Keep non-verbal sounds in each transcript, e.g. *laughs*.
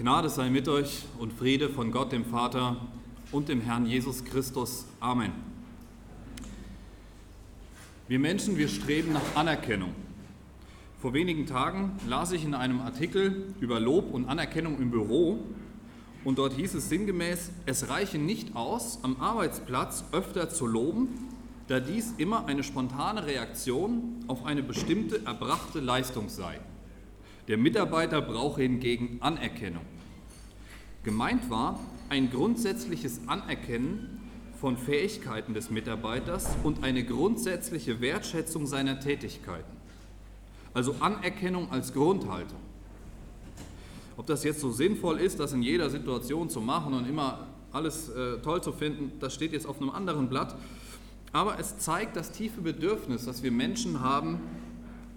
Gnade sei mit euch und Friede von Gott, dem Vater und dem Herrn Jesus Christus. Amen. Wir Menschen, wir streben nach Anerkennung. Vor wenigen Tagen las ich in einem Artikel über Lob und Anerkennung im Büro und dort hieß es sinngemäß, es reiche nicht aus, am Arbeitsplatz öfter zu loben, da dies immer eine spontane Reaktion auf eine bestimmte erbrachte Leistung sei. Der Mitarbeiter brauche hingegen Anerkennung. Gemeint war ein grundsätzliches Anerkennen von Fähigkeiten des Mitarbeiters und eine grundsätzliche Wertschätzung seiner Tätigkeiten. Also Anerkennung als Grundhaltung. Ob das jetzt so sinnvoll ist, das in jeder Situation zu machen und immer alles äh, toll zu finden, das steht jetzt auf einem anderen Blatt. Aber es zeigt das tiefe Bedürfnis, das wir Menschen haben,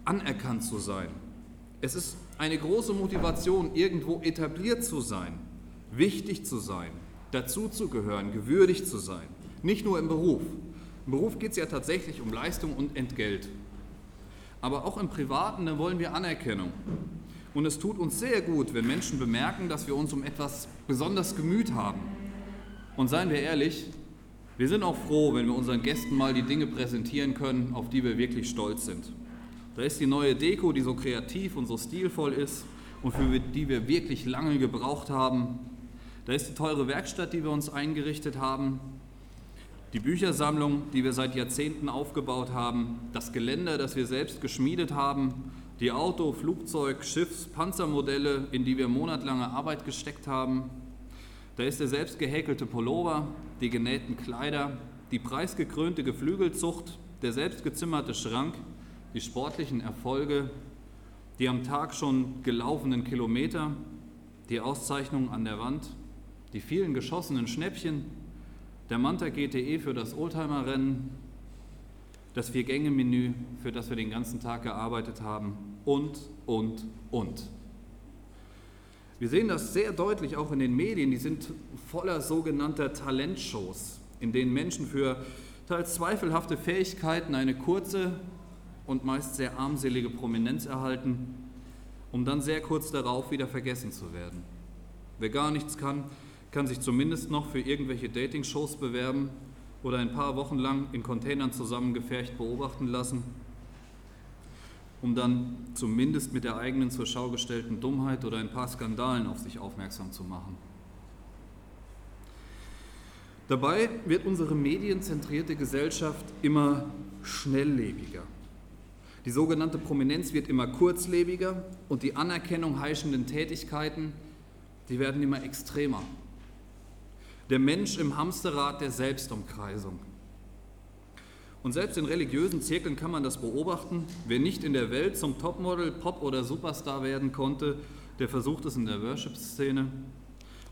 anerkannt zu sein. Es ist eine große Motivation, irgendwo etabliert zu sein, wichtig zu sein, dazuzugehören, gewürdigt zu sein. Nicht nur im Beruf. Im Beruf geht es ja tatsächlich um Leistung und Entgelt. Aber auch im Privaten, da wollen wir Anerkennung. Und es tut uns sehr gut, wenn Menschen bemerken, dass wir uns um etwas besonders gemüht haben. Und seien wir ehrlich, wir sind auch froh, wenn wir unseren Gästen mal die Dinge präsentieren können, auf die wir wirklich stolz sind. Da ist die neue Deko, die so kreativ und so stilvoll ist und für die wir wirklich lange gebraucht haben. Da ist die teure Werkstatt, die wir uns eingerichtet haben. Die Büchersammlung, die wir seit Jahrzehnten aufgebaut haben. Das Geländer, das wir selbst geschmiedet haben. Die Auto-, Flugzeug-, Schiffs-, Panzermodelle, in die wir monatelange Arbeit gesteckt haben da ist der selbst gehäkelte Pullover, die genähten Kleider, die preisgekrönte Geflügelzucht, der selbst gezimmerte Schrank, die sportlichen Erfolge, die am Tag schon gelaufenen Kilometer, die Auszeichnungen an der Wand, die vielen geschossenen Schnäppchen, der Manta GTE für das Oldtimer-Rennen, das Vier-Gänge-Menü, für das wir den ganzen Tag gearbeitet haben und, und, und. Wir sehen das sehr deutlich auch in den Medien, die sind voller sogenannter Talentshows, in denen Menschen für teils zweifelhafte Fähigkeiten eine kurze und meist sehr armselige Prominenz erhalten, um dann sehr kurz darauf wieder vergessen zu werden. Wer gar nichts kann, kann sich zumindest noch für irgendwelche Dating-Shows bewerben oder ein paar Wochen lang in Containern zusammengefercht beobachten lassen um dann zumindest mit der eigenen zur Schau gestellten Dummheit oder ein paar Skandalen auf sich aufmerksam zu machen. Dabei wird unsere medienzentrierte Gesellschaft immer schnelllebiger. Die sogenannte Prominenz wird immer kurzlebiger und die Anerkennung heischenden Tätigkeiten, die werden immer extremer. Der Mensch im Hamsterrad der Selbstumkreisung. Und selbst in religiösen Zirkeln kann man das beobachten. Wer nicht in der Welt zum Topmodel, Pop oder Superstar werden konnte, der versucht es in der Worship-Szene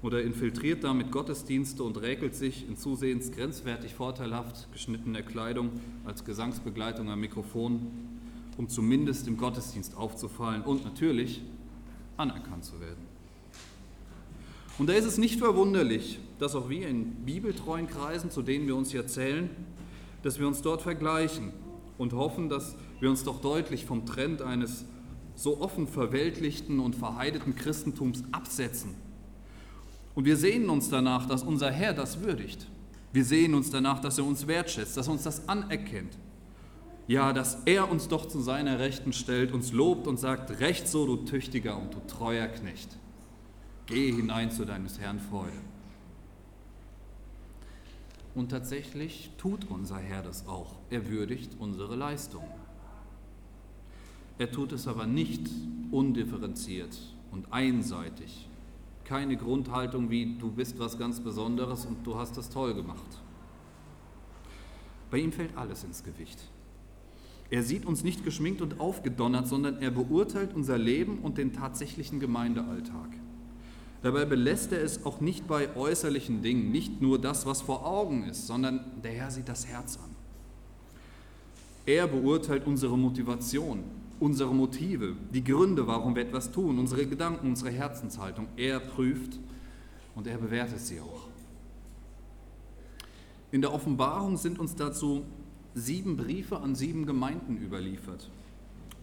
oder infiltriert damit Gottesdienste und räkelt sich in zusehends grenzwertig vorteilhaft geschnittener Kleidung als Gesangsbegleitung am Mikrofon, um zumindest im Gottesdienst aufzufallen und natürlich anerkannt zu werden. Und da ist es nicht verwunderlich, dass auch wir in bibeltreuen Kreisen, zu denen wir uns ja zählen, dass wir uns dort vergleichen und hoffen, dass wir uns doch deutlich vom Trend eines so offen verweltlichten und verheideten Christentums absetzen. Und wir sehnen uns danach, dass unser Herr das würdigt. Wir sehnen uns danach, dass er uns wertschätzt, dass er uns das anerkennt. Ja, dass er uns doch zu seiner Rechten stellt, uns lobt und sagt, recht so, du tüchtiger und du treuer Knecht. Geh hinein zu deines Herrn Freude. Und tatsächlich tut unser Herr das auch. Er würdigt unsere Leistung. Er tut es aber nicht undifferenziert und einseitig. Keine Grundhaltung wie du bist was ganz Besonderes und du hast das toll gemacht. Bei ihm fällt alles ins Gewicht. Er sieht uns nicht geschminkt und aufgedonnert, sondern er beurteilt unser Leben und den tatsächlichen Gemeindealltag. Dabei belässt er es auch nicht bei äußerlichen Dingen, nicht nur das, was vor Augen ist, sondern der Herr sieht das Herz an. Er beurteilt unsere Motivation, unsere Motive, die Gründe, warum wir etwas tun, unsere Gedanken, unsere Herzenshaltung. Er prüft und er bewertet sie auch. In der Offenbarung sind uns dazu sieben Briefe an sieben Gemeinden überliefert,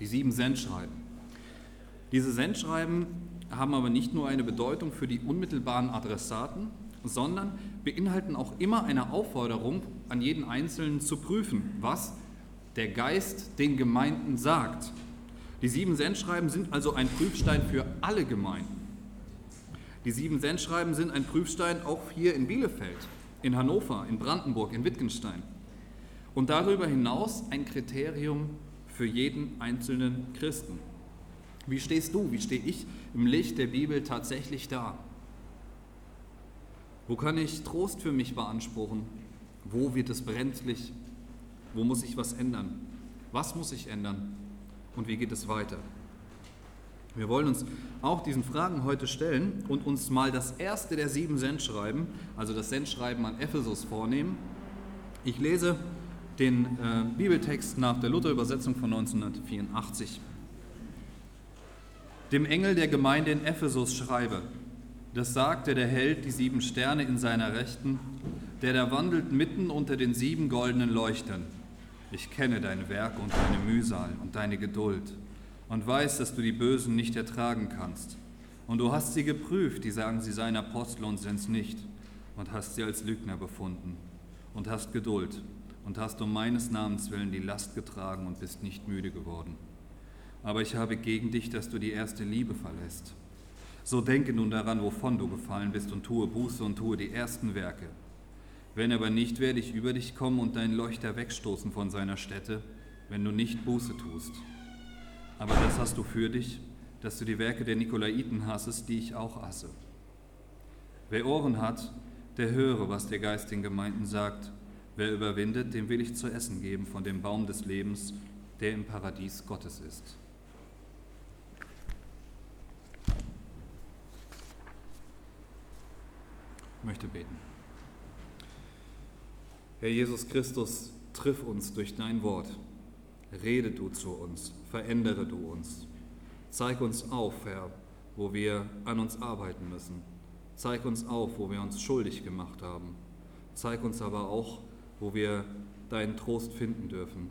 die sieben Sendschreiben. Diese Sendschreiben haben aber nicht nur eine Bedeutung für die unmittelbaren Adressaten, sondern beinhalten auch immer eine Aufforderung an jeden Einzelnen zu prüfen, was der Geist den Gemeinden sagt. Die sieben Sendschreiben sind also ein Prüfstein für alle Gemeinden. Die sieben Sendschreiben sind ein Prüfstein auch hier in Bielefeld, in Hannover, in Brandenburg, in Wittgenstein. Und darüber hinaus ein Kriterium für jeden einzelnen Christen. Wie stehst du, wie stehe ich im Licht der Bibel tatsächlich da? Wo kann ich Trost für mich beanspruchen? Wo wird es brenzlig? Wo muss ich was ändern? Was muss ich ändern? Und wie geht es weiter? Wir wollen uns auch diesen Fragen heute stellen und uns mal das erste der sieben Sendschreiben, also das Sendschreiben an Ephesus, vornehmen. Ich lese den äh, Bibeltext nach der Luther-Übersetzung von 1984. Dem Engel der Gemeinde in Ephesus schreibe, das sagte der Held die sieben Sterne in seiner Rechten, der da wandelt mitten unter den sieben goldenen Leuchtern. Ich kenne dein Werk und deine Mühsal und deine Geduld und weiß, dass du die Bösen nicht ertragen kannst. Und du hast sie geprüft, die sagen, sie seien Apostel und sind's nicht, und hast sie als Lügner befunden und hast Geduld und hast um meines Namens willen die Last getragen und bist nicht müde geworden. Aber ich habe gegen dich, dass du die erste Liebe verlässt. So denke nun daran, wovon du gefallen bist und tue Buße und tue die ersten Werke. Wenn aber nicht, werde ich über dich kommen und deinen Leuchter wegstoßen von seiner Stätte, wenn du nicht Buße tust. Aber das hast du für dich, dass du die Werke der Nikolaiten hassest, die ich auch hasse. Wer Ohren hat, der höre, was der Geist den Gemeinden sagt. Wer überwindet, dem will ich zu essen geben von dem Baum des Lebens, der im Paradies Gottes ist. Ich möchte beten. Herr Jesus Christus, triff uns durch dein Wort. Rede du zu uns, verändere du uns. Zeig uns auf, Herr, wo wir an uns arbeiten müssen. Zeig uns auf, wo wir uns schuldig gemacht haben. Zeig uns aber auch, wo wir deinen Trost finden dürfen,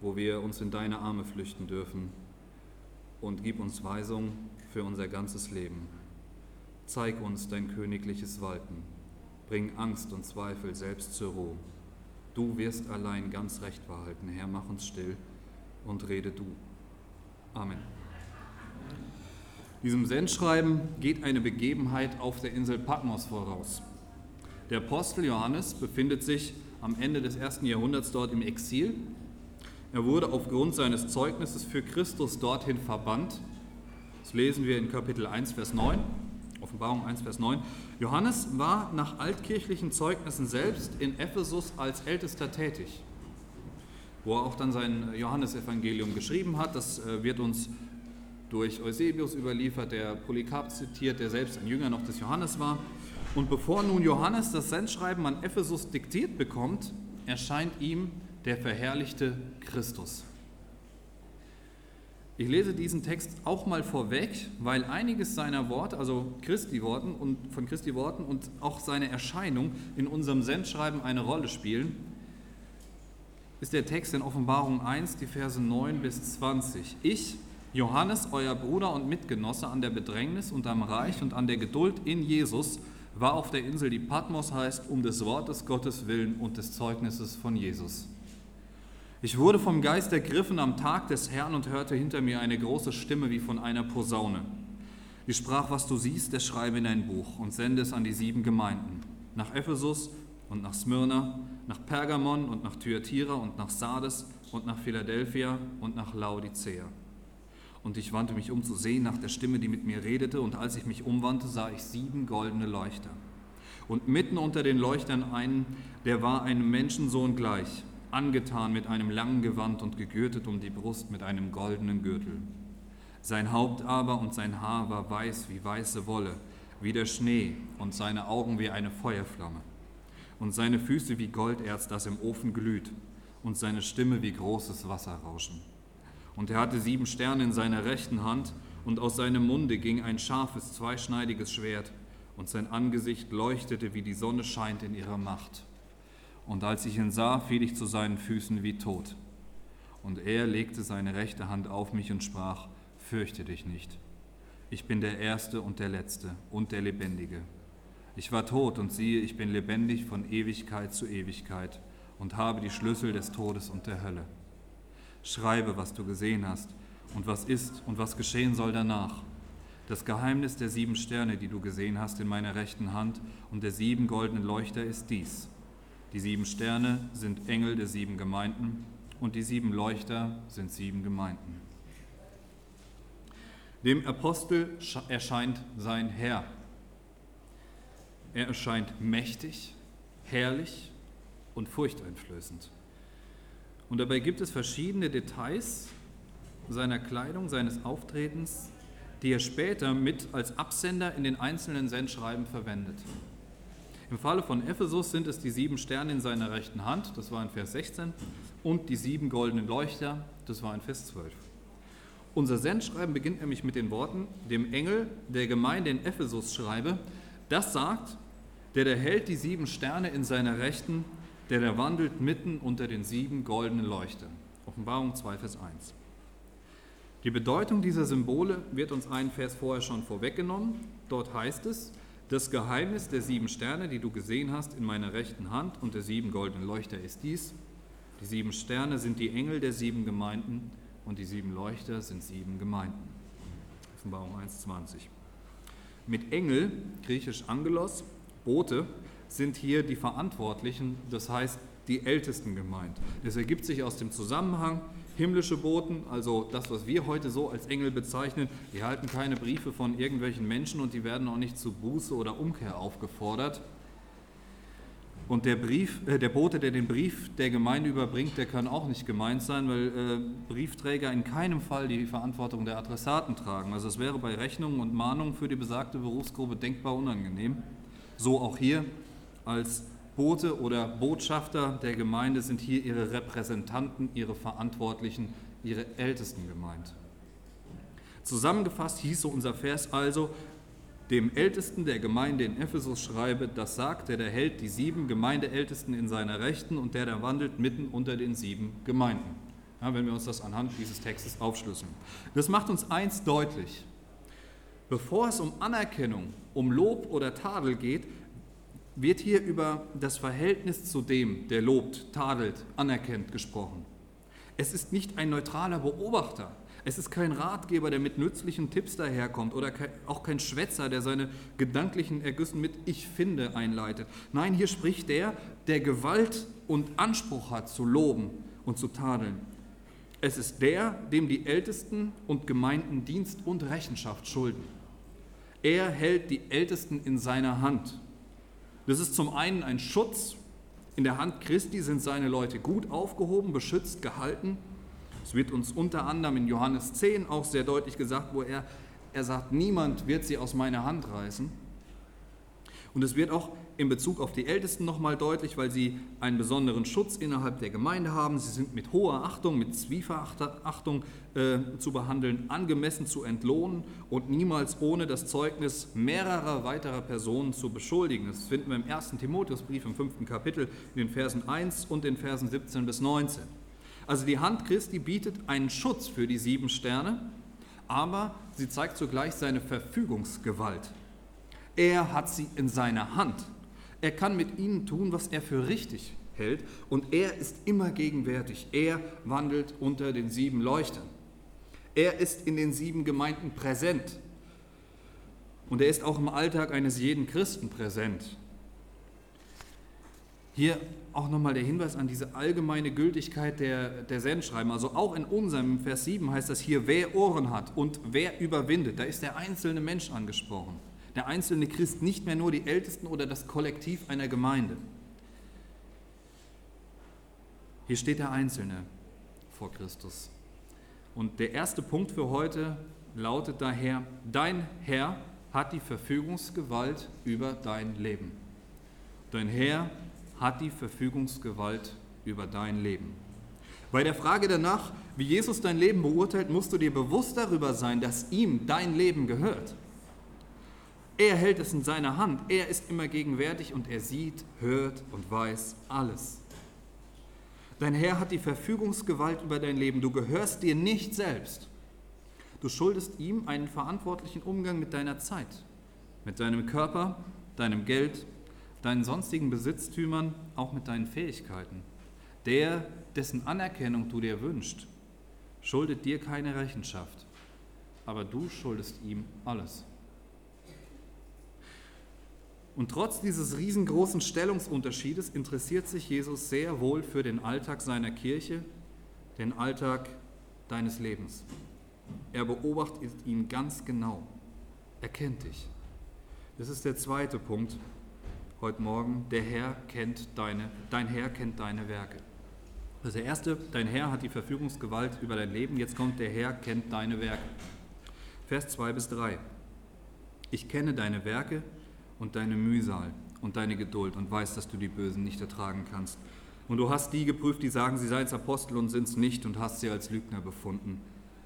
wo wir uns in deine Arme flüchten dürfen. Und gib uns Weisung für unser ganzes Leben. Zeig uns dein königliches Walten. Bring Angst und Zweifel selbst zur Ruhe. Du wirst allein ganz recht behalten. Herr, mach uns still und rede du. Amen. Diesem Sendschreiben geht eine Begebenheit auf der Insel Patmos voraus. Der Apostel Johannes befindet sich am Ende des ersten Jahrhunderts dort im Exil. Er wurde aufgrund seines Zeugnisses für Christus dorthin verbannt. Das lesen wir in Kapitel 1, Vers 9, Offenbarung 1, Vers 9. Johannes war nach altkirchlichen Zeugnissen selbst in Ephesus als Ältester tätig wo er auch dann sein Johannesevangelium geschrieben hat. Das äh, wird uns durch Eusebius überliefert, der Polycarp zitiert, der selbst ein Jünger noch des Johannes war. Und bevor nun Johannes das Sendschreiben an Ephesus diktiert bekommt, erscheint ihm der verherrlichte Christus. Ich lese diesen Text auch mal vorweg, weil einiges seiner Worte, also Christi Worten und von Christi Worten und auch seine Erscheinung in unserem Sendschreiben eine Rolle spielen ist der Text in Offenbarung 1, die Verse 9 bis 20. Ich, Johannes, euer Bruder und Mitgenosse an der Bedrängnis und am Reich und an der Geduld in Jesus, war auf der Insel, die Patmos heißt, um des Wortes Gottes willen und des Zeugnisses von Jesus. Ich wurde vom Geist ergriffen am Tag des Herrn und hörte hinter mir eine große Stimme wie von einer Posaune. Die sprach, was du siehst, der schreibe in ein Buch und sende es an die sieben Gemeinden, nach Ephesus und nach Smyrna, nach Pergamon und nach Thyatira und nach Sardes und nach Philadelphia und nach Laodicea. Und ich wandte mich um zu sehen nach der Stimme, die mit mir redete, und als ich mich umwandte, sah ich sieben goldene Leuchter. Und mitten unter den Leuchtern einen, der war einem Menschensohn gleich, angetan mit einem langen Gewand und gegürtet um die Brust mit einem goldenen Gürtel. Sein Haupt aber und sein Haar war weiß wie weiße Wolle, wie der Schnee, und seine Augen wie eine Feuerflamme und seine Füße wie Golderz, das im Ofen glüht, und seine Stimme wie großes Wasserrauschen. Und er hatte sieben Sterne in seiner rechten Hand, und aus seinem Munde ging ein scharfes, zweischneidiges Schwert, und sein Angesicht leuchtete, wie die Sonne scheint in ihrer Macht. Und als ich ihn sah, fiel ich zu seinen Füßen wie tot. Und er legte seine rechte Hand auf mich und sprach, fürchte dich nicht. Ich bin der Erste und der Letzte und der Lebendige. Ich war tot und siehe, ich bin lebendig von Ewigkeit zu Ewigkeit und habe die Schlüssel des Todes und der Hölle. Schreibe, was du gesehen hast und was ist und was geschehen soll danach. Das Geheimnis der sieben Sterne, die du gesehen hast in meiner rechten Hand und der sieben goldenen Leuchter ist dies. Die sieben Sterne sind Engel der sieben Gemeinden und die sieben Leuchter sind sieben Gemeinden. Dem Apostel erscheint sein Herr. Er erscheint mächtig, herrlich und furchteinflößend. Und dabei gibt es verschiedene Details seiner Kleidung, seines Auftretens, die er später mit als Absender in den einzelnen Sendschreiben verwendet. Im Falle von Ephesus sind es die sieben Sterne in seiner rechten Hand, das war in Vers 16, und die sieben goldenen Leuchter, das war in Vers 12. Unser Sendschreiben beginnt nämlich mit den Worten, dem Engel der Gemeinde in Ephesus schreibe, das sagt, der der hält die sieben Sterne in seiner Rechten, der der wandelt mitten unter den sieben goldenen Leuchtern. Offenbarung 2, Vers 1. Die Bedeutung dieser Symbole wird uns einen Vers vorher schon vorweggenommen. Dort heißt es, das Geheimnis der sieben Sterne, die du gesehen hast in meiner rechten Hand und der sieben goldenen Leuchter ist dies. Die sieben Sterne sind die Engel der sieben Gemeinden und die sieben Leuchter sind sieben Gemeinden. Offenbarung 1,20. Mit Engel, griechisch Angelos, Bote, sind hier die Verantwortlichen, das heißt die Ältesten gemeint. Das ergibt sich aus dem Zusammenhang himmlische Boten, also das, was wir heute so als Engel bezeichnen, die halten keine Briefe von irgendwelchen Menschen und die werden auch nicht zu Buße oder Umkehr aufgefordert. Und der, Brief, äh, der Bote, der den Brief der Gemeinde überbringt, der kann auch nicht gemeint sein, weil äh, Briefträger in keinem Fall die Verantwortung der Adressaten tragen. Also es wäre bei Rechnungen und Mahnungen für die besagte Berufsgruppe denkbar unangenehm. So auch hier als Bote oder Botschafter der Gemeinde sind hier ihre Repräsentanten, ihre Verantwortlichen, ihre Ältesten gemeint. Zusammengefasst hieße unser Vers also, dem Ältesten der Gemeinde in Ephesus schreibe, das sagt, der der hält die sieben Gemeindeältesten in seiner Rechten und der der wandelt mitten unter den sieben Gemeinden. Ja, wenn wir uns das anhand dieses Textes aufschlüsseln. Das macht uns eins deutlich. Bevor es um Anerkennung, um Lob oder Tadel geht, wird hier über das Verhältnis zu dem, der lobt, tadelt, anerkennt gesprochen. Es ist nicht ein neutraler Beobachter. Es ist kein Ratgeber, der mit nützlichen Tipps daherkommt oder auch kein Schwätzer, der seine gedanklichen Ergüssen mit Ich finde einleitet. Nein, hier spricht der, der Gewalt und Anspruch hat zu loben und zu tadeln. Es ist der, dem die Ältesten und Gemeinden Dienst und Rechenschaft schulden. Er hält die Ältesten in seiner Hand das ist zum einen ein Schutz. In der Hand Christi sind seine Leute gut aufgehoben, beschützt, gehalten. Es wird uns unter anderem in Johannes 10 auch sehr deutlich gesagt, wo er, er sagt, niemand wird sie aus meiner Hand reißen. Und es wird auch in Bezug auf die Ältesten nochmal deutlich, weil sie einen besonderen Schutz innerhalb der Gemeinde haben. Sie sind mit hoher Achtung, mit Zwieverachtung äh, zu behandeln, angemessen zu entlohnen und niemals ohne das Zeugnis mehrerer weiterer Personen zu beschuldigen. Das finden wir im 1. Timotheusbrief im 5. Kapitel in den Versen 1 und den Versen 17 bis 19. Also die Hand Christi bietet einen Schutz für die sieben Sterne, aber sie zeigt zugleich seine Verfügungsgewalt. Er hat sie in seiner Hand. Er kann mit ihnen tun, was er für richtig hält. Und er ist immer gegenwärtig. Er wandelt unter den sieben Leuchtern. Er ist in den sieben Gemeinden präsent. Und er ist auch im Alltag eines jeden Christen präsent. Hier auch nochmal der Hinweis an diese allgemeine Gültigkeit der, der Sendschreiben. Also auch in unserem Vers 7 heißt das hier, wer Ohren hat und wer überwindet. Da ist der einzelne Mensch angesprochen der einzelne Christ, nicht mehr nur die Ältesten oder das Kollektiv einer Gemeinde. Hier steht der Einzelne vor Christus. Und der erste Punkt für heute lautet daher, dein Herr hat die Verfügungsgewalt über dein Leben. Dein Herr hat die Verfügungsgewalt über dein Leben. Bei der Frage danach, wie Jesus dein Leben beurteilt, musst du dir bewusst darüber sein, dass ihm dein Leben gehört. Er hält es in seiner Hand. Er ist immer gegenwärtig und er sieht, hört und weiß alles. Dein Herr hat die Verfügungsgewalt über dein Leben. Du gehörst dir nicht selbst. Du schuldest ihm einen verantwortlichen Umgang mit deiner Zeit, mit deinem Körper, deinem Geld, deinen sonstigen Besitztümern, auch mit deinen Fähigkeiten. Der, dessen Anerkennung du dir wünschst, schuldet dir keine Rechenschaft, aber du schuldest ihm alles. Und trotz dieses riesengroßen Stellungsunterschiedes interessiert sich Jesus sehr wohl für den Alltag seiner Kirche, den Alltag deines Lebens. Er beobachtet ihn ganz genau. Er kennt dich. Das ist der zweite Punkt heute Morgen. Der Herr kennt deine, dein Herr kennt deine Werke. Ist der erste, dein Herr hat die Verfügungsgewalt über dein Leben. Jetzt kommt, der Herr kennt deine Werke. Vers 2 bis 3. Ich kenne deine Werke und deine Mühsal und deine Geduld und weiß, dass du die Bösen nicht ertragen kannst. Und du hast die geprüft, die sagen, sie seien Apostel und sind es nicht und hast sie als Lügner befunden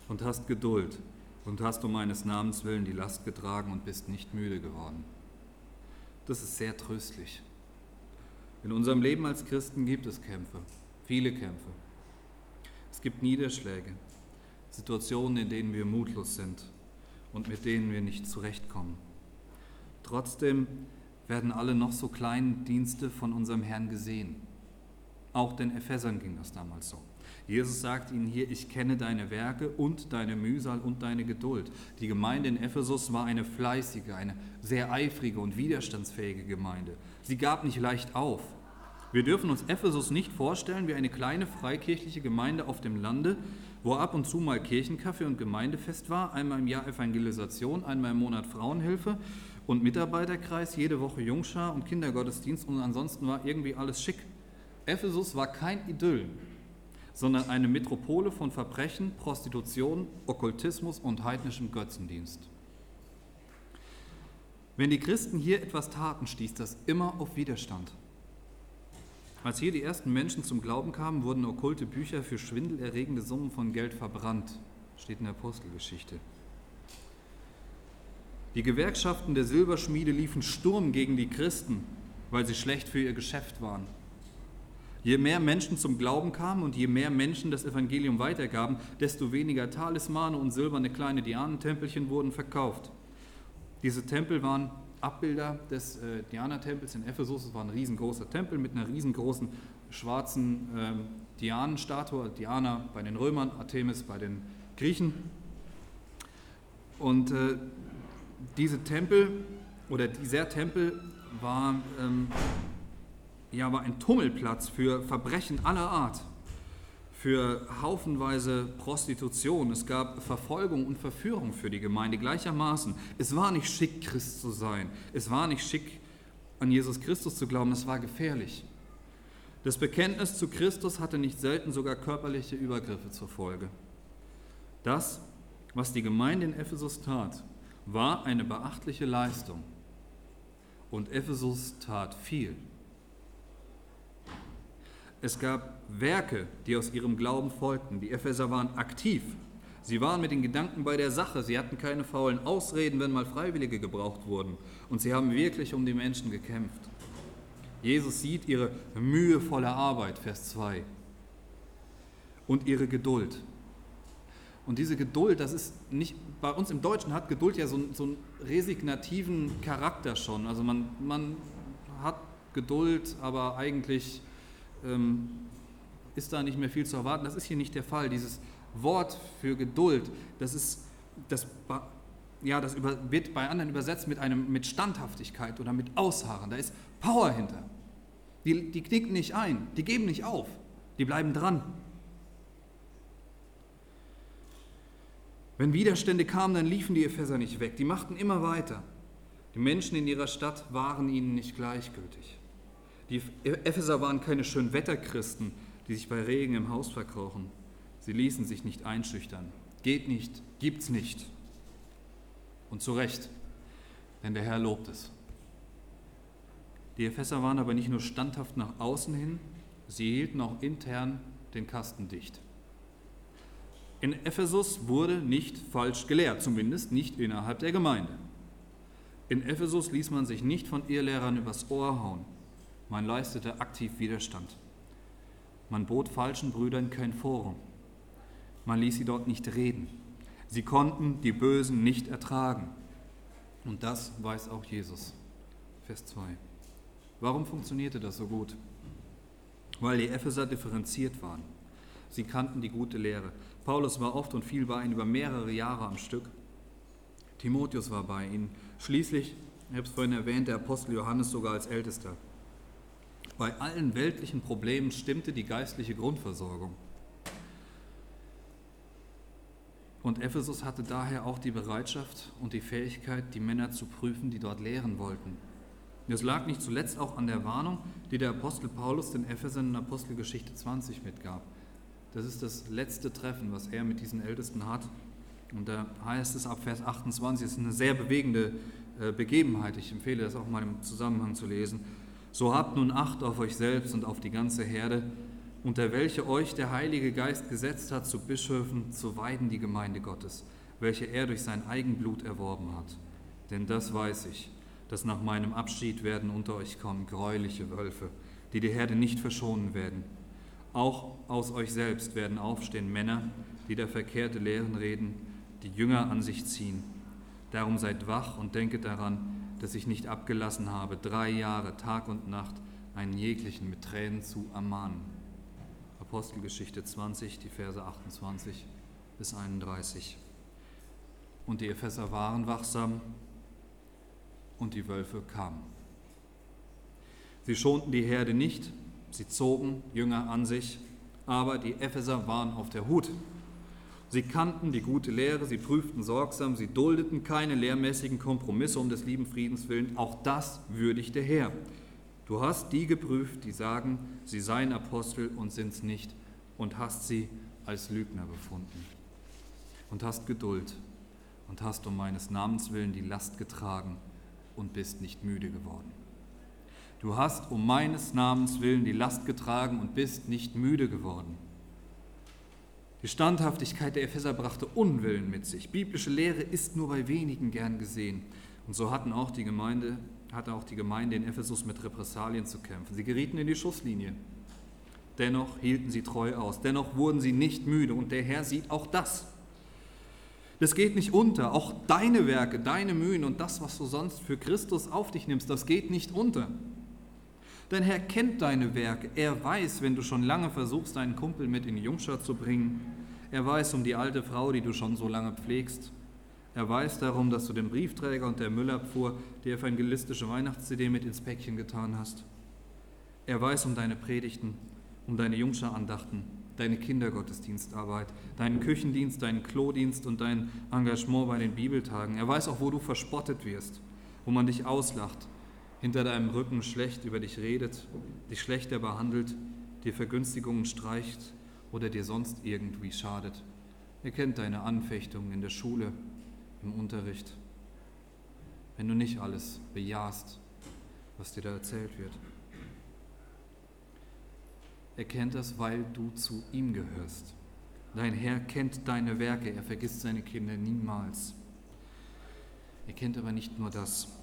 und hast Geduld und hast um meines Namens willen die Last getragen und bist nicht müde geworden. Das ist sehr tröstlich. In unserem Leben als Christen gibt es Kämpfe, viele Kämpfe. Es gibt Niederschläge, Situationen, in denen wir mutlos sind und mit denen wir nicht zurechtkommen. Trotzdem werden alle noch so kleinen Dienste von unserem Herrn gesehen. Auch den Ephesern ging das damals so. Jesus sagt ihnen hier, ich kenne deine Werke und deine Mühsal und deine Geduld. Die Gemeinde in Ephesus war eine fleißige, eine sehr eifrige und widerstandsfähige Gemeinde. Sie gab nicht leicht auf. Wir dürfen uns Ephesus nicht vorstellen wie eine kleine freikirchliche Gemeinde auf dem Lande, wo ab und zu mal Kirchenkaffee und Gemeindefest war, einmal im Jahr Evangelisation, einmal im Monat Frauenhilfe und Mitarbeiterkreis, jede Woche Jungschar und Kindergottesdienst und ansonsten war irgendwie alles schick. Ephesus war kein Idyll, sondern eine Metropole von Verbrechen, Prostitution, Okkultismus und heidnischem Götzendienst. Wenn die Christen hier etwas taten, stieß das immer auf Widerstand. Als hier die ersten Menschen zum Glauben kamen, wurden okkulte Bücher für schwindelerregende Summen von Geld verbrannt, steht in der Apostelgeschichte. Die Gewerkschaften der Silberschmiede liefen Sturm gegen die Christen, weil sie schlecht für ihr Geschäft waren. Je mehr Menschen zum Glauben kamen und je mehr Menschen das Evangelium weitergaben, desto weniger Talismane und silberne kleine Dianentempelchen wurden verkauft. Diese Tempel waren Abbilder des äh, Diana-Tempels in Ephesus. Es war ein riesengroßer Tempel mit einer riesengroßen schwarzen äh, Dianenstatue, Diana bei den Römern, Artemis bei den Griechen. Und äh, diese Tempel oder dieser Tempel war, ähm, ja, war ein Tummelplatz für Verbrechen aller Art, für haufenweise Prostitution. Es gab Verfolgung und Verführung für die Gemeinde gleichermaßen. Es war nicht schick, Christ zu sein. Es war nicht schick, an Jesus Christus zu glauben. Es war gefährlich. Das Bekenntnis zu Christus hatte nicht selten sogar körperliche Übergriffe zur Folge. Das, was die Gemeinde in Ephesus tat, war eine beachtliche Leistung und Ephesus tat viel. Es gab Werke, die aus ihrem Glauben folgten. Die Epheser waren aktiv. Sie waren mit den Gedanken bei der Sache. Sie hatten keine faulen Ausreden, wenn mal Freiwillige gebraucht wurden. Und sie haben wirklich um die Menschen gekämpft. Jesus sieht ihre mühevolle Arbeit, Vers 2, und ihre Geduld. Und diese Geduld, das ist nicht, bei uns im Deutschen hat Geduld ja so, so einen resignativen Charakter schon. Also man, man hat Geduld, aber eigentlich ähm, ist da nicht mehr viel zu erwarten. Das ist hier nicht der Fall. Dieses Wort für Geduld, das ist, das, ja, das über, wird bei anderen übersetzt mit, einem, mit Standhaftigkeit oder mit Ausharren. Da ist Power hinter. Die, die knicken nicht ein, die geben nicht auf, die bleiben dran. Wenn Widerstände kamen, dann liefen die Epheser nicht weg. Die machten immer weiter. Die Menschen in ihrer Stadt waren ihnen nicht gleichgültig. Die Epheser waren keine Schönwetterchristen, die sich bei Regen im Haus verkrochen. Sie ließen sich nicht einschüchtern. Geht nicht, gibt's nicht. Und zu Recht, denn der Herr lobt es. Die Epheser waren aber nicht nur standhaft nach außen hin, sie hielten auch intern den Kasten dicht. In Ephesus wurde nicht falsch gelehrt, zumindest nicht innerhalb der Gemeinde. In Ephesus ließ man sich nicht von Irrlehrern übers Ohr hauen. Man leistete aktiv Widerstand. Man bot falschen Brüdern kein Forum. Man ließ sie dort nicht reden. Sie konnten die Bösen nicht ertragen. Und das weiß auch Jesus. Vers 2. Warum funktionierte das so gut? Weil die Epheser differenziert waren. Sie kannten die gute Lehre. Paulus war oft und viel bei ihnen über mehrere Jahre am Stück. Timotheus war bei ihnen. Schließlich, ich habe es vorhin erwähnt, der Apostel Johannes sogar als Ältester. Bei allen weltlichen Problemen stimmte die geistliche Grundversorgung. Und Ephesus hatte daher auch die Bereitschaft und die Fähigkeit, die Männer zu prüfen, die dort lehren wollten. Das lag nicht zuletzt auch an der Warnung, die der Apostel Paulus den Ephesern in Apostelgeschichte 20 mitgab. Das ist das letzte Treffen, was er mit diesen Ältesten hat. Und da heißt es ab Vers 28, es ist eine sehr bewegende äh, Begebenheit. Ich empfehle das auch mal im Zusammenhang zu lesen. So habt nun Acht auf euch selbst und auf die ganze Herde, unter welche euch der Heilige Geist gesetzt hat, zu Bischöfen zu weiden die Gemeinde Gottes, welche er durch sein Eigenblut erworben hat. Denn das weiß ich, dass nach meinem Abschied werden unter euch kommen gräuliche Wölfe, die die Herde nicht verschonen werden. Auch aus euch selbst werden aufstehen Männer, die der verkehrte Lehren reden, die Jünger an sich ziehen. Darum seid wach und denket daran, dass ich nicht abgelassen habe, drei Jahre, Tag und Nacht, einen jeglichen mit Tränen zu ermahnen. Apostelgeschichte 20, die Verse 28 bis 31. Und die Epheser waren wachsam und die Wölfe kamen. Sie schonten die Herde nicht, sie zogen Jünger an sich, aber die Epheser waren auf der Hut. Sie kannten die gute Lehre, sie prüften sorgsam, sie duldeten keine lehrmäßigen Kompromisse um des lieben Friedens willen. Auch das würdigte Herr. Du hast die geprüft, die sagen, sie seien Apostel und sind's nicht, und hast sie als Lügner befunden. Und hast Geduld und hast um meines Namens willen die Last getragen und bist nicht müde geworden. Du hast um meines Namens willen die Last getragen und bist nicht müde geworden. Die Standhaftigkeit der Epheser brachte Unwillen mit sich. Biblische Lehre ist nur bei wenigen gern gesehen. Und so hatten auch die Gemeinde hatte auch die Gemeinde in Ephesus mit Repressalien zu kämpfen. Sie gerieten in die Schusslinie. Dennoch hielten sie treu aus. Dennoch wurden sie nicht müde. Und der Herr sieht auch das. Das geht nicht unter. Auch deine Werke, deine Mühen und das, was du sonst für Christus auf dich nimmst, das geht nicht unter. Dein Herr kennt deine Werke. Er weiß, wenn du schon lange versuchst, deinen Kumpel mit in die Jungschar zu bringen. Er weiß um die alte Frau, die du schon so lange pflegst. Er weiß darum, dass du den Briefträger und der Müllabfuhr die evangelistische Weihnachts-CD mit ins Päckchen getan hast. Er weiß um deine Predigten, um deine Jungscherandachten, deine Kindergottesdienstarbeit, deinen Küchendienst, deinen Klodienst und dein Engagement bei den Bibeltagen. Er weiß auch, wo du verspottet wirst, wo man dich auslacht, hinter deinem Rücken schlecht über dich redet, dich schlechter behandelt, dir Vergünstigungen streicht oder dir sonst irgendwie schadet. Er kennt deine Anfechtungen in der Schule, im Unterricht, wenn du nicht alles bejahst, was dir da erzählt wird. Er kennt das, weil du zu ihm gehörst. Dein Herr kennt deine Werke, er vergisst seine Kinder niemals. Er kennt aber nicht nur das.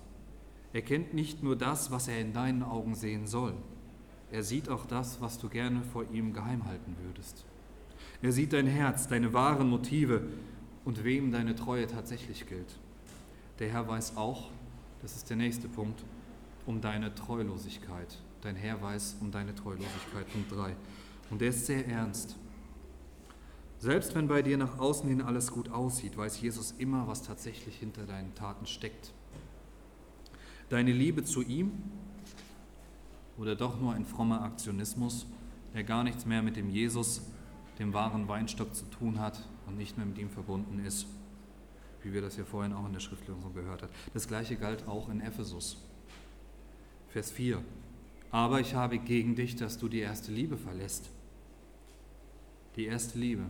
Er kennt nicht nur das, was er in deinen Augen sehen soll. Er sieht auch das, was du gerne vor ihm geheim halten würdest. Er sieht dein Herz, deine wahren Motive und wem deine Treue tatsächlich gilt. Der Herr weiß auch, das ist der nächste Punkt, um deine Treulosigkeit. Dein Herr weiß um deine Treulosigkeit. Punkt 3. Und der ist sehr ernst. Selbst wenn bei dir nach außen hin alles gut aussieht, weiß Jesus immer, was tatsächlich hinter deinen Taten steckt. Deine Liebe zu ihm oder doch nur ein frommer Aktionismus, der gar nichts mehr mit dem Jesus, dem wahren Weinstock zu tun hat, und nicht mehr mit ihm verbunden ist, wie wir das ja vorhin auch in der Schriftlesung gehört haben. Das gleiche galt auch in Ephesus. Vers 4. Aber ich habe gegen dich, dass du die erste Liebe verlässt. Die erste Liebe.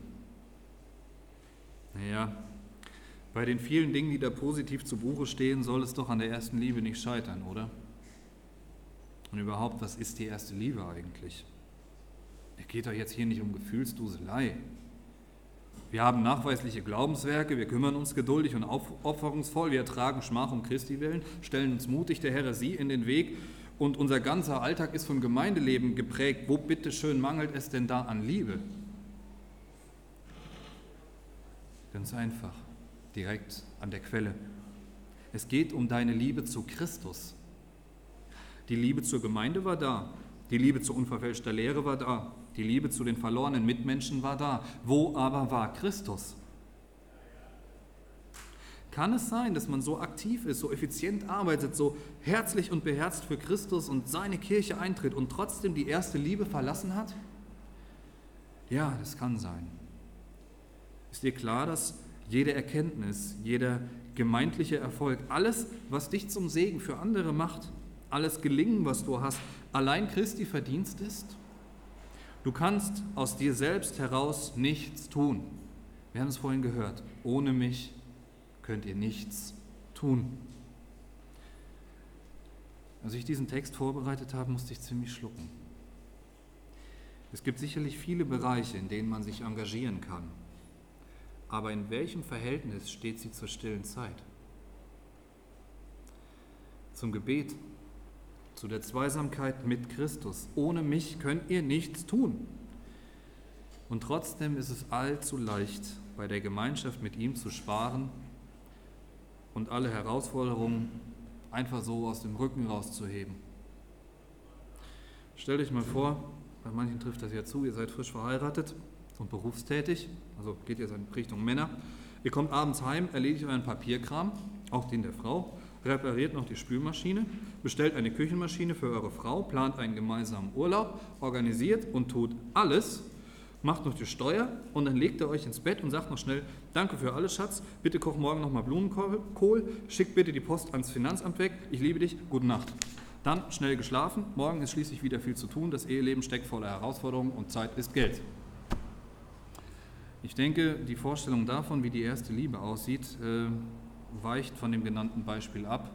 Naja, bei den vielen Dingen, die da positiv zu Buche stehen, soll es doch an der ersten Liebe nicht scheitern, oder? Und überhaupt, was ist die erste Liebe eigentlich? Es geht doch jetzt hier nicht um Gefühlsduselei. Wir haben nachweisliche Glaubenswerke, wir kümmern uns geduldig und aufopferungsvoll, wir ertragen Schmach um Christi willen, stellen uns mutig der Heresie in den Weg und unser ganzer Alltag ist vom Gemeindeleben geprägt. Wo bitteschön mangelt es denn da an Liebe? Ganz einfach. Direkt an der Quelle. Es geht um deine Liebe zu Christus. Die Liebe zur Gemeinde war da, die Liebe zu unverfälschter Lehre war da, die Liebe zu den verlorenen Mitmenschen war da. Wo aber war Christus? Kann es sein, dass man so aktiv ist, so effizient arbeitet, so herzlich und beherzt für Christus und seine Kirche eintritt und trotzdem die erste Liebe verlassen hat? Ja, das kann sein. Ist dir klar, dass jede Erkenntnis, jeder gemeindliche Erfolg, alles, was dich zum Segen für andere macht, alles Gelingen, was du hast, allein Christi Verdienst ist? Du kannst aus dir selbst heraus nichts tun. Wir haben es vorhin gehört. Ohne mich könnt ihr nichts tun. Als ich diesen Text vorbereitet habe, musste ich ziemlich schlucken. Es gibt sicherlich viele Bereiche, in denen man sich engagieren kann. Aber in welchem Verhältnis steht sie zur stillen Zeit? Zum Gebet, zu der Zweisamkeit mit Christus. Ohne mich könnt ihr nichts tun. Und trotzdem ist es allzu leicht, bei der Gemeinschaft mit ihm zu sparen und alle Herausforderungen einfach so aus dem Rücken rauszuheben. Stellt euch mal vor, bei manchen trifft das ja zu, ihr seid frisch verheiratet und berufstätig, also geht ihr in Richtung Männer. Ihr kommt abends heim, erledigt euren Papierkram, auch den der Frau, repariert noch die Spülmaschine, bestellt eine Küchenmaschine für eure Frau, plant einen gemeinsamen Urlaub, organisiert und tut alles, macht noch die Steuer und dann legt er euch ins Bett und sagt noch schnell, danke für alles, Schatz, bitte koch morgen nochmal Blumenkohl, schick bitte die Post ans Finanzamt weg, ich liebe dich, gute Nacht. Dann schnell geschlafen, morgen ist schließlich wieder viel zu tun, das Eheleben steckt voller Herausforderungen und Zeit ist Geld. Ich denke, die Vorstellung davon, wie die erste Liebe aussieht, äh, weicht von dem genannten Beispiel ab.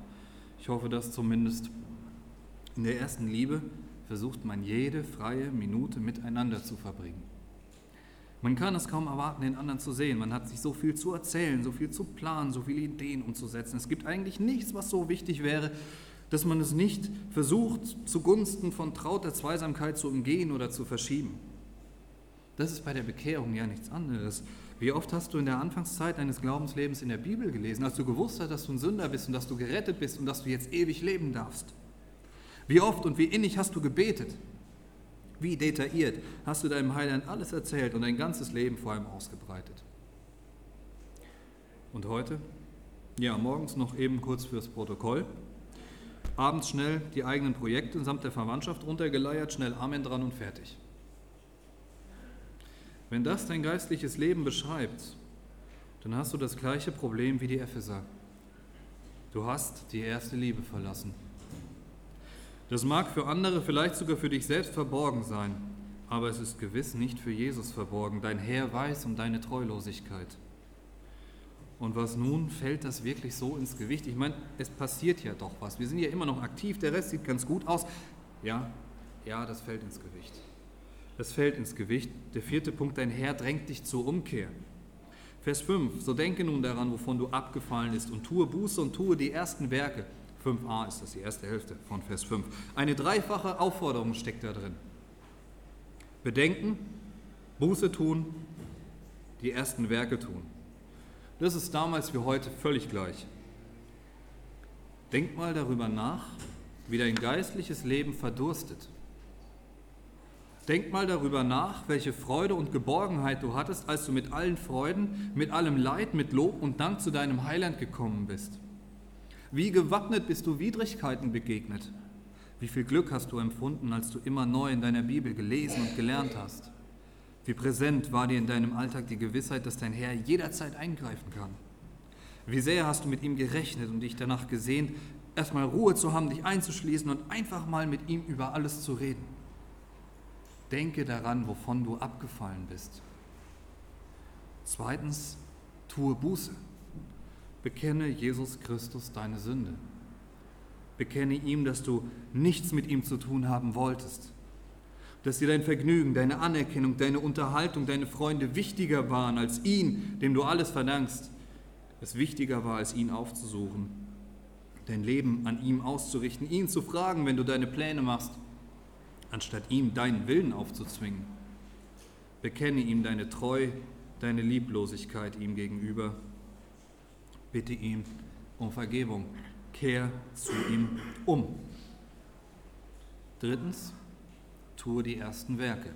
Ich hoffe, dass zumindest in der ersten Liebe versucht man jede freie Minute miteinander zu verbringen. Man kann es kaum erwarten, den anderen zu sehen. Man hat sich so viel zu erzählen, so viel zu planen, so viele Ideen umzusetzen. Es gibt eigentlich nichts, was so wichtig wäre, dass man es nicht versucht, zugunsten von trauter Zweisamkeit zu umgehen oder zu verschieben. Das ist bei der Bekehrung ja nichts anderes. Wie oft hast du in der Anfangszeit deines Glaubenslebens in der Bibel gelesen, als du gewusst hast, dass du ein Sünder bist und dass du gerettet bist und dass du jetzt ewig leben darfst? Wie oft und wie innig hast du gebetet? Wie detailliert hast du deinem Heiland alles erzählt und dein ganzes Leben vor ihm ausgebreitet? Und heute? Ja, morgens noch eben kurz fürs Protokoll. Abends schnell die eigenen Projekte samt der Verwandtschaft runtergeleiert, schnell Amen dran und fertig. Wenn das dein geistliches Leben beschreibt, dann hast du das gleiche Problem wie die Epheser. Du hast die erste Liebe verlassen. Das mag für andere, vielleicht sogar für dich selbst verborgen sein, aber es ist gewiss nicht für Jesus verborgen. Dein Herr weiß um deine Treulosigkeit. Und was nun, fällt das wirklich so ins Gewicht? Ich meine, es passiert ja doch was. Wir sind ja immer noch aktiv, der Rest sieht ganz gut aus. Ja, ja, das fällt ins Gewicht. Das fällt ins Gewicht. Der vierte Punkt, dein Herr drängt dich zur Umkehr. Vers 5, so denke nun daran, wovon du abgefallen bist und tue Buße und tue die ersten Werke 5a ist das, die erste Hälfte von Vers 5. Eine dreifache Aufforderung steckt da drin. Bedenken, Buße tun, die ersten Werke tun. Das ist damals wie heute völlig gleich. Denk mal darüber nach, wie dein geistliches Leben verdurstet. Denk mal darüber nach, welche Freude und Geborgenheit du hattest, als du mit allen Freuden, mit allem Leid, mit Lob und Dank zu deinem Heiland gekommen bist. Wie gewappnet bist du Widrigkeiten begegnet? Wie viel Glück hast du empfunden, als du immer neu in deiner Bibel gelesen und gelernt hast? Wie präsent war dir in deinem Alltag die Gewissheit, dass dein Herr jederzeit eingreifen kann? Wie sehr hast du mit ihm gerechnet und dich danach gesehnt, erstmal Ruhe zu haben, dich einzuschließen und einfach mal mit ihm über alles zu reden? Denke daran, wovon du abgefallen bist. Zweitens, tue Buße. Bekenne Jesus Christus deine Sünde. Bekenne ihm, dass du nichts mit ihm zu tun haben wolltest. Dass dir dein Vergnügen, deine Anerkennung, deine Unterhaltung, deine Freunde wichtiger waren als ihn, dem du alles verdankst. Es wichtiger war, als ihn aufzusuchen, dein Leben an ihm auszurichten, ihn zu fragen, wenn du deine Pläne machst, anstatt ihm deinen Willen aufzuzwingen. Bekenne ihm deine Treu, deine Lieblosigkeit ihm gegenüber Bitte ihn um Vergebung. Kehr zu ihm um. Drittens, tue die ersten Werke.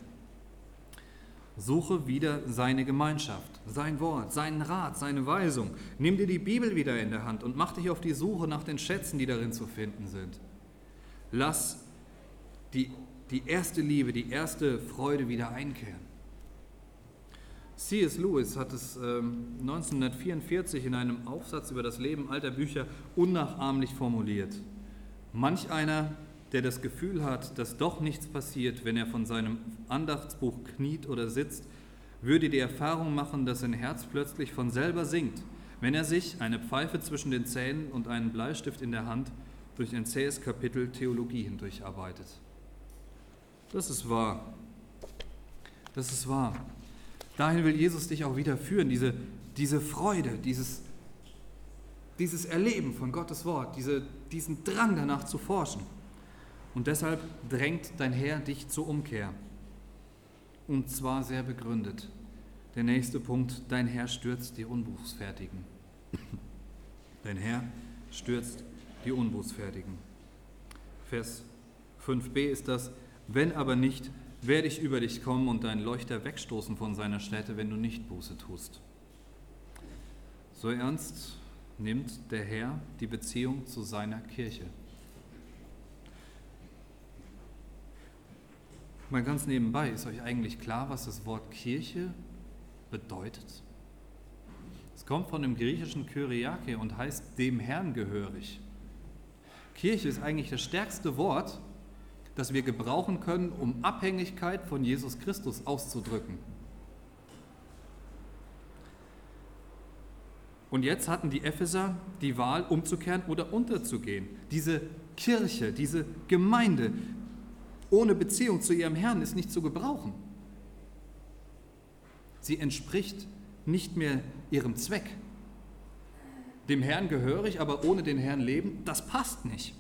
Suche wieder seine Gemeinschaft, sein Wort, seinen Rat, seine Weisung. Nimm dir die Bibel wieder in der Hand und mach dich auf die Suche nach den Schätzen, die darin zu finden sind. Lass die, die erste Liebe, die erste Freude wieder einkehren. C.S. Lewis hat es ähm, 1944 in einem Aufsatz über das Leben alter Bücher unnachahmlich formuliert. Manch einer der das Gefühl hat, dass doch nichts passiert, wenn er von seinem Andachtsbuch kniet oder sitzt, würde die Erfahrung machen, dass sein Herz plötzlich von selber sinkt, wenn er sich, eine Pfeife zwischen den Zähnen und einen Bleistift in der Hand, durch ein zähes Kapitel Theologie hindurcharbeitet. Das ist wahr. Das ist wahr. Dahin will Jesus dich auch wieder führen, diese, diese Freude, dieses, dieses Erleben von Gottes Wort, diese, diesen Drang danach zu forschen. Und deshalb drängt dein Herr dich zur Umkehr. Und zwar sehr begründet. Der nächste Punkt, dein Herr stürzt die Unbußfertigen. *laughs* Dein Herr stürzt die Unbußfertigen. Vers 5b ist das, wenn aber nicht, werde ich über dich kommen und deinen Leuchter wegstoßen von seiner Stätte, wenn du nicht Buße tust. So ernst nimmt der Herr die Beziehung zu seiner Kirche. Mal ganz nebenbei, ist euch eigentlich klar, was das Wort Kirche bedeutet? Es kommt von dem griechischen Kyriake und heißt dem Herrn gehörig. Kirche ist eigentlich das stärkste Wort, das wir gebrauchen können, um Abhängigkeit von Jesus Christus auszudrücken. Und jetzt hatten die Epheser die Wahl, umzukehren oder unterzugehen. Diese Kirche, diese Gemeinde, ohne Beziehung zu ihrem Herrn ist nicht zu gebrauchen. Sie entspricht nicht mehr ihrem Zweck. Dem Herrn gehörig, aber ohne den Herrn leben, das passt nicht.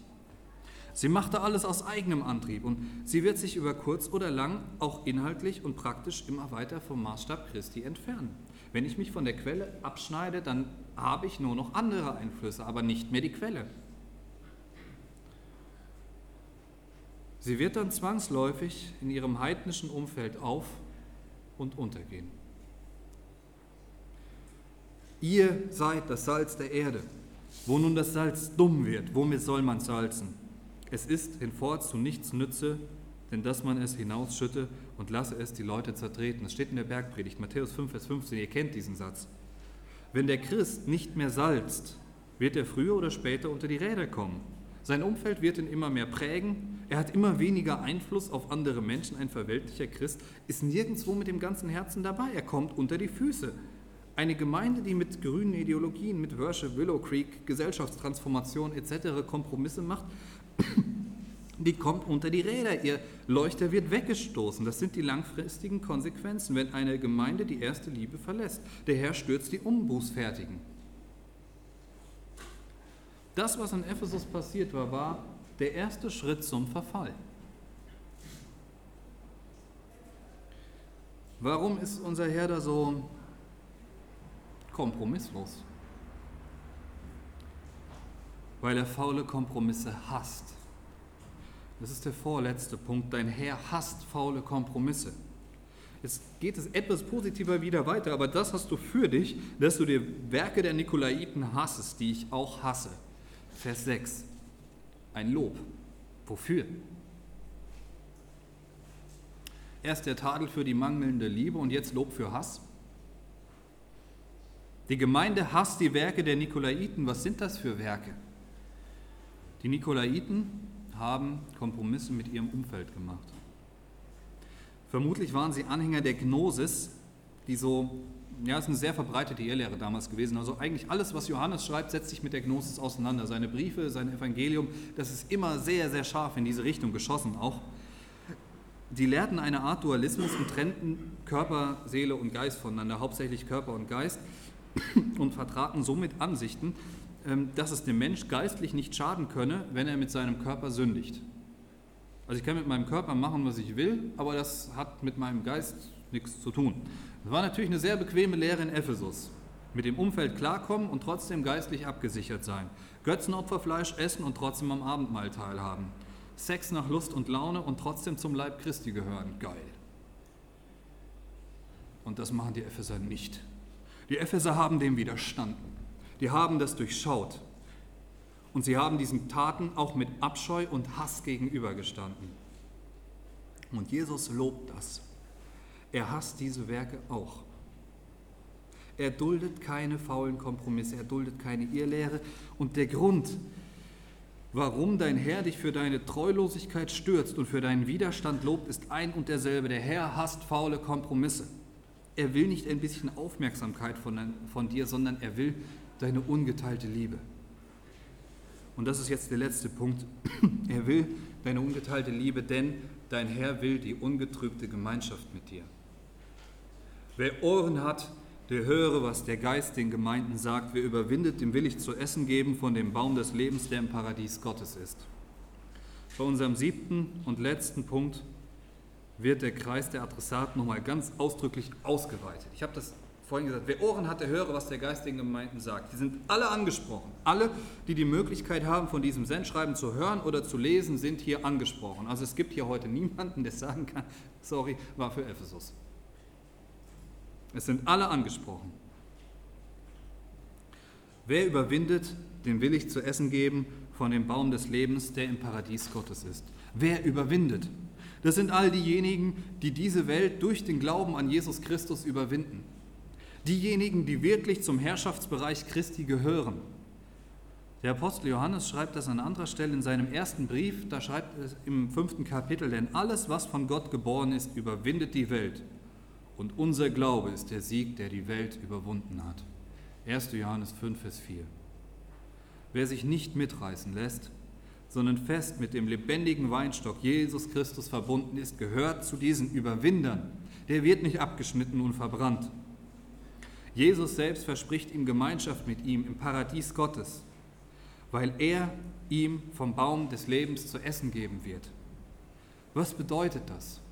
Sie machte alles aus eigenem Antrieb und sie wird sich über kurz oder lang auch inhaltlich und praktisch immer weiter vom Maßstab Christi entfernen. Wenn ich mich von der Quelle abschneide, dann habe ich nur noch andere Einflüsse, aber nicht mehr die Quelle. Sie wird dann zwangsläufig in ihrem heidnischen Umfeld auf und untergehen. Ihr seid das Salz der Erde. Wo nun das Salz dumm wird, womit soll man salzen? Es ist hinfort zu nichts nütze, denn dass man es hinausschütte und lasse es die Leute zertreten. Das steht in der Bergpredigt, Matthäus 5, Vers 15, ihr kennt diesen Satz. Wenn der Christ nicht mehr salzt, wird er früher oder später unter die Räder kommen. Sein Umfeld wird ihn immer mehr prägen, er hat immer weniger Einfluss auf andere Menschen. Ein verweltlicher Christ ist nirgendwo mit dem ganzen Herzen dabei. Er kommt unter die Füße. Eine Gemeinde, die mit grünen Ideologien, mit Worship, Willow Creek, Gesellschaftstransformation etc. Kompromisse macht, die kommt unter die Räder. Ihr Leuchter wird weggestoßen. Das sind die langfristigen Konsequenzen, wenn eine Gemeinde die erste Liebe verlässt. Der Herr stürzt die Umbußfertigen. Das, was in Ephesus passiert war, war der erste Schritt zum Verfall. Warum ist unser Herr da so kompromisslos? Weil er faule Kompromisse hasst. Das ist der vorletzte Punkt. Dein Herr hasst faule Kompromisse. Jetzt geht es etwas positiver wieder weiter, aber das hast du für dich, dass du die Werke der Nikolaiten hassest, die ich auch hasse. Vers 6 ein Lob. Wofür? Erst der Tadel für die mangelnde Liebe und jetzt Lob für Hass. Die Gemeinde hasst die Werke der Nikolaiten. Was sind das für Werke? Die Nikolaiten haben Kompromisse mit ihrem Umfeld gemacht. Vermutlich waren sie Anhänger der Gnosis, die so ja, ist eine sehr verbreitete Irrlehre damals gewesen. Also eigentlich alles, was Johannes schreibt, setzt sich mit der Gnosis auseinander. Seine Briefe, sein Evangelium, das ist immer sehr, sehr scharf in diese Richtung geschossen auch. Die lehrten eine Art Dualismus und trennten Körper, Seele und Geist voneinander, hauptsächlich Körper und Geist, und vertraten somit Ansichten, dass es dem Mensch geistlich nicht schaden könne, wenn er mit seinem Körper sündigt. Also ich kann mit meinem Körper machen, was ich will, aber das hat mit meinem Geist nichts zu tun. Das war natürlich eine sehr bequeme Lehre in Ephesus. mit dem Umfeld klarkommen und trotzdem geistlich abgesichert sein. Götzenopferfleisch essen und trotzdem am Abendmahl teilhaben. Sex nach Lust und Laune und trotzdem zum Leib Christi gehören. Geil. Und das machen die Epheser nicht. Die Epheser haben dem widerstanden. Die haben das durchschaut. Und sie haben diesen Taten auch mit Abscheu und Hass gegenübergestanden. Und Jesus lobt das. Er hasst diese Werke auch. Er duldet keine faulen Kompromisse, er duldet keine Irrlehre. Und der Grund, warum dein Herr dich für deine Treulosigkeit stürzt und für deinen Widerstand lobt, ist ein und derselbe. Der Herr hasst faule Kompromisse. Er will nicht ein bisschen Aufmerksamkeit von, von dir, sondern er will deine ungeteilte Liebe. Und das ist jetzt der letzte Punkt. *clears throat* Er will deine ungeteilte Liebe, denn dein Herr will die ungetrübte Gemeinschaft mit dir. Wer Ohren hat, der höre, was der Geist den Gemeinden sagt. Wer überwindet, dem will ich zu essen geben von dem Baum des Lebens, der im Paradies Gottes ist. Bei unserem siebten und letzten Punkt wird der Kreis der Adressaten nochmal ganz ausdrücklich ausgeweitet. Ich habe das vorhin gesagt, wer Ohren hat, der höre, was der Geist den Gemeinden sagt. Die sind alle angesprochen. Alle, die die Möglichkeit haben, von diesem Sendschreiben zu hören oder zu lesen, sind hier angesprochen. Also es gibt hier heute niemanden, der sagen kann, sorry, war für Ephesus. Es sind alle angesprochen. Wer überwindet, dem will ich zu essen geben von dem Baum des Lebens, der im Paradies Gottes ist. Wer überwindet? Das sind all diejenigen, die diese Welt durch den Glauben an Jesus Christus überwinden. Diejenigen, die wirklich zum Herrschaftsbereich Christi gehören. Der Apostel Johannes schreibt das an anderer Stelle in seinem ersten Brief, da schreibt er im fünften Kapitel, denn alles, was von Gott geboren ist, überwindet die Welt. Und unser Glaube ist der Sieg, der die Welt überwunden hat. 1. Johannes 5, Vers 4. Wer sich nicht mitreißen lässt, sondern fest mit dem lebendigen Weinstock Jesus Christus verbunden ist, gehört zu diesen Überwindern. Der wird nicht abgeschnitten und verbrannt. Jesus selbst verspricht ihm Gemeinschaft mit ihm im Paradies Gottes, weil er ihm vom Baum des Lebens zu essen geben wird. Was bedeutet das?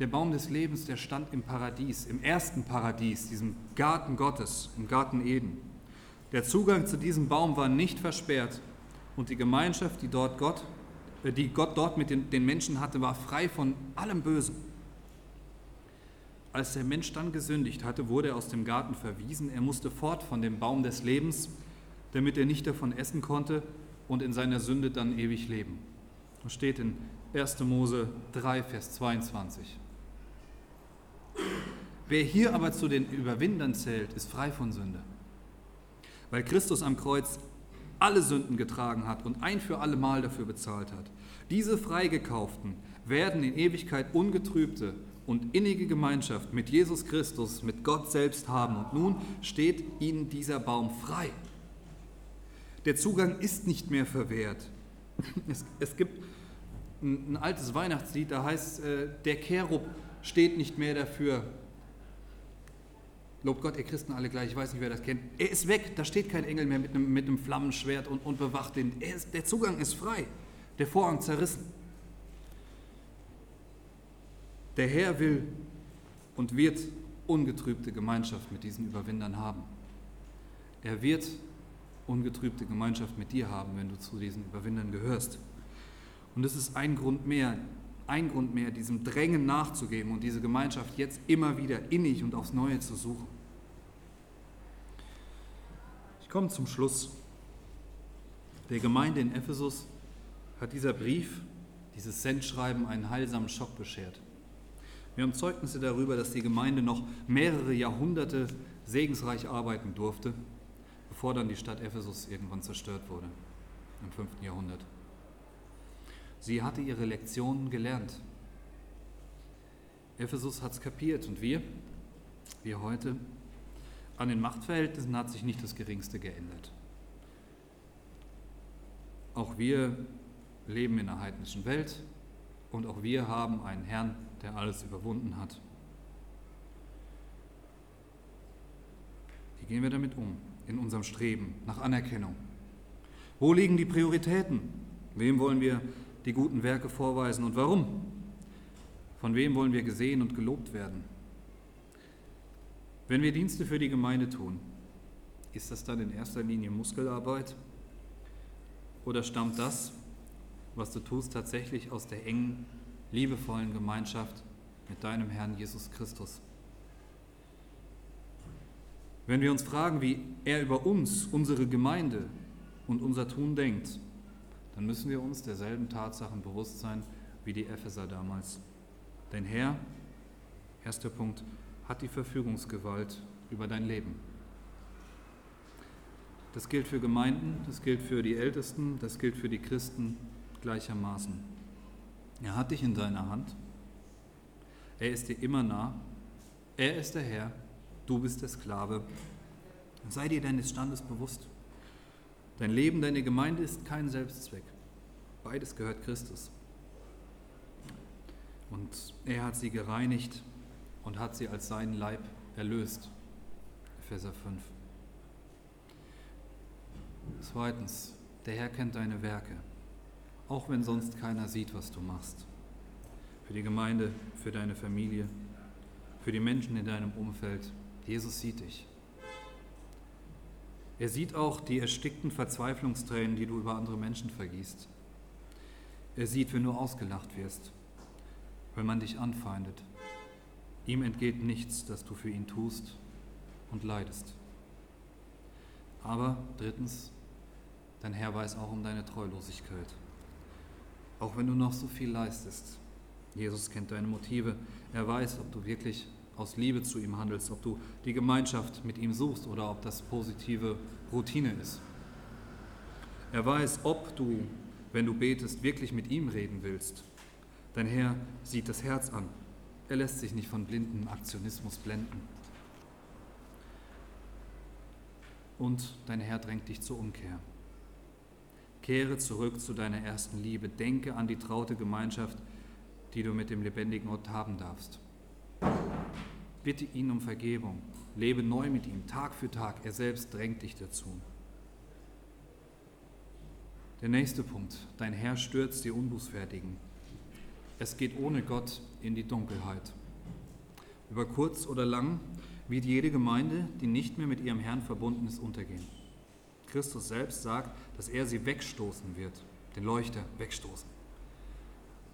Der Baum des Lebens, der stand im Paradies, im ersten Paradies, diesem Garten Gottes, im Garten Eden. Der Zugang zu diesem Baum war nicht versperrt und die Gemeinschaft, die, dort Gott, äh, die Gott dort mit den, den Menschen hatte, war frei von allem Bösen. Als der Mensch dann gesündigt hatte, wurde er aus dem Garten verwiesen. Er musste fort von dem Baum des Lebens, damit er nicht davon essen konnte und in seiner Sünde dann ewig leben. Das steht in 1. Mose 3, Vers 22. Wer hier aber zu den Überwindern zählt, ist frei von Sünde. Weil Christus am Kreuz alle Sünden getragen hat und ein für alle Mal dafür bezahlt hat. Diese Freigekauften werden in Ewigkeit ungetrübte und innige Gemeinschaft mit Jesus Christus, mit Gott selbst haben. Und nun steht ihnen dieser Baum frei. Der Zugang ist nicht mehr verwehrt. *laughs* Es, es gibt ein, ein, altes Weihnachtslied, da heißt, äh, der Cherub steht nicht mehr dafür, Lob Gott, ihr Christen alle gleich, ich weiß nicht, wer das kennt. Er ist weg, da steht kein Engel mehr mit einem, mit einem Flammenschwert und, und bewacht ihn. Ist, der Zugang ist frei, der Vorhang zerrissen. Der Herr will und wird ungetrübte Gemeinschaft mit diesen Überwindern haben. Er wird ungetrübte Gemeinschaft mit dir haben, wenn du zu diesen Überwindern gehörst. Und es ist ein Grund mehr, ein Grund mehr, diesem Drängen nachzugeben und diese Gemeinschaft jetzt immer wieder innig und aufs Neue zu suchen. Ich komme zum Schluss. Der Gemeinde in Ephesus hat dieser Brief, dieses Sendschreiben einen heilsamen Schock beschert. Wir haben Zeugnisse darüber, dass die Gemeinde noch mehrere Jahrhunderte segensreich arbeiten durfte, bevor dann die Stadt Ephesus irgendwann zerstört wurde, im 5. Jahrhundert. Sie hatte ihre Lektionen gelernt. Ephesus hat es kapiert und wir, wir heute, an den Machtverhältnissen hat sich nicht das Geringste geändert. Auch wir leben in einer heidnischen Welt und auch wir haben einen Herrn, der alles überwunden hat. Wie gehen wir damit um in unserem Streben nach Anerkennung? Wo liegen die Prioritäten? Wem wollen wir die guten Werke vorweisen und warum? Von wem wollen wir gesehen und gelobt werden? Wenn wir Dienste für die Gemeinde tun, ist das dann in erster Linie Muskelarbeit? Oder stammt das, was du tust, tatsächlich aus der engen, liebevollen Gemeinschaft mit deinem Herrn Jesus Christus? Wenn wir uns fragen, wie er über uns, unsere Gemeinde und unser Tun denkt, dann müssen wir uns derselben Tatsachen bewusst sein wie die Epheser damals. Denn Herr, erster Punkt, hat die Verfügungsgewalt über dein Leben. Das gilt für Gemeinden, das gilt für die Ältesten, das gilt für die Christen gleichermaßen. Er hat dich in deiner Hand. Er ist dir immer nah. Er ist der Herr. Du bist der Sklave. Sei dir deines Standes bewusst. Dein Leben, deine Gemeinde ist kein Selbstzweck. Beides gehört Christus. Und er hat sie gereinigt und hat sie als seinen Leib erlöst. Epheser 5. Zweitens, der Herr kennt deine Werke, auch wenn sonst keiner sieht, was du machst. Für die Gemeinde, für deine Familie, für die Menschen in deinem Umfeld. Jesus sieht dich. Er sieht auch die erstickten Verzweiflungstränen, die du über andere Menschen vergießt. Er sieht, wenn du ausgelacht wirst, wenn man dich anfeindet. Ihm entgeht nichts, das du für ihn tust und leidest. Aber drittens, dein Herr weiß auch um deine Treulosigkeit. Auch wenn du noch so viel leistest. Jesus kennt deine Motive. Er weiß, ob du wirklich aus Liebe zu ihm handelst, ob du die Gemeinschaft mit ihm suchst oder ob das positive Routine ist. Er weiß, ob du, wenn du betest, wirklich mit ihm reden willst. Dein Herr sieht das Herz an. Er lässt sich nicht von blindem Aktionismus blenden. Und dein Herr drängt dich zur Umkehr. Kehre zurück zu deiner ersten Liebe. Denke an die traute Gemeinschaft, die du mit dem lebendigen Gott haben darfst. Bitte ihn um Vergebung. Lebe neu mit ihm, Tag für Tag. Er selbst drängt dich dazu. Der nächste Punkt. Dein Herr stürzt die Unbußfertigen. Es geht ohne Gott in die Dunkelheit. Über kurz oder lang wird jede Gemeinde, die nicht mehr mit ihrem Herrn verbunden ist, untergehen. Christus selbst sagt, dass er sie wegstoßen wird, den Leuchter wegstoßen.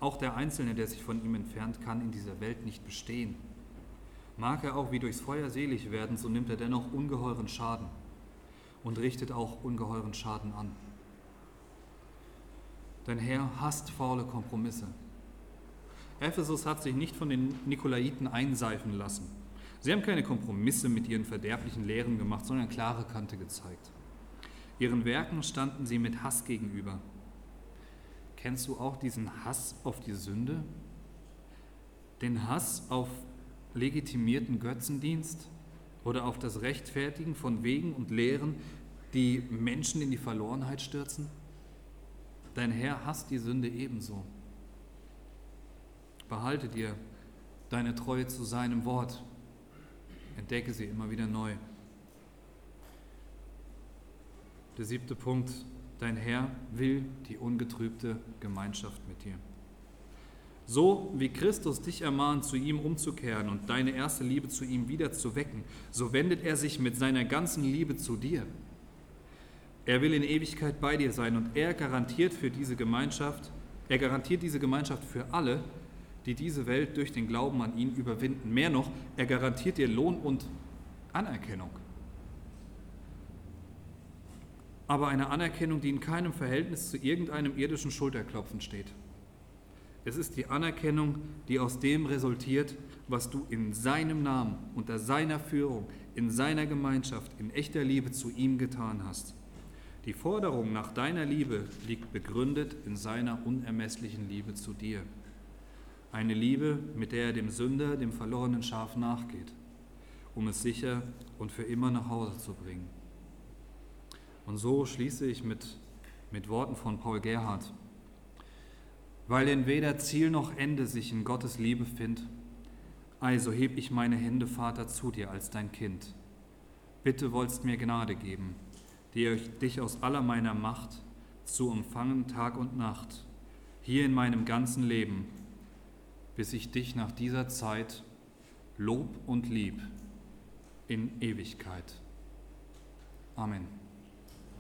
Auch der Einzelne, der sich von ihm entfernt, kann in dieser Welt nicht bestehen. Mag er auch wie durchs Feuer selig werden, so nimmt er dennoch ungeheuren Schaden und richtet auch ungeheuren Schaden an. Dein Herr hasst faule Kompromisse. Ephesus hat sich nicht von den Nikolaiten einseifen lassen. Sie haben keine Kompromisse mit ihren verderblichen Lehren gemacht, sondern klare Kante gezeigt. Ihren Werken standen sie mit Hass gegenüber. Kennst du auch diesen Hass auf die Sünde? Den Hass auf legitimierten Götzendienst oder auf das Rechtfertigen von Wegen und Lehren, die Menschen in die Verlorenheit stürzen? Dein Herr hasst die Sünde ebenso. Behalte dir deine Treue zu seinem Wort. Entdecke sie immer wieder neu. Der siebte Punkt, dein Herr will die ungetrübte Gemeinschaft mit dir. So wie Christus dich ermahnt, zu ihm umzukehren und deine erste Liebe zu ihm wieder zu wecken, so wendet er sich mit seiner ganzen Liebe zu dir. Er will in Ewigkeit bei dir sein und er garantiert für diese Gemeinschaft, er garantiert diese Gemeinschaft für alle, die diese Welt durch den Glauben an ihn überwinden. Mehr noch, er garantiert dir Lohn und Anerkennung. Aber eine Anerkennung, die in keinem Verhältnis zu irgendeinem irdischen Schulterklopfen steht. Es ist die Anerkennung, die aus dem resultiert, was du in seinem Namen, unter seiner Führung, in seiner Gemeinschaft, in echter Liebe zu ihm getan hast. Die Forderung nach deiner Liebe liegt begründet in seiner unermesslichen Liebe zu dir. Eine Liebe, mit der er dem Sünder, dem verlorenen Schaf nachgeht, um es sicher und für immer nach Hause zu bringen. Und so schließe ich mit, mit Worten von Paul Gerhardt weil denn weder Ziel noch Ende sich in Gottes Liebe findet. Also heb ich meine Hände, Vater, zu dir als dein Kind. Bitte wollst mir Gnade geben, die dich aus aller meiner Macht zu umfangen Tag und Nacht, hier in meinem ganzen Leben, bis ich dich nach dieser Zeit Lob und Lieb in Ewigkeit. Amen.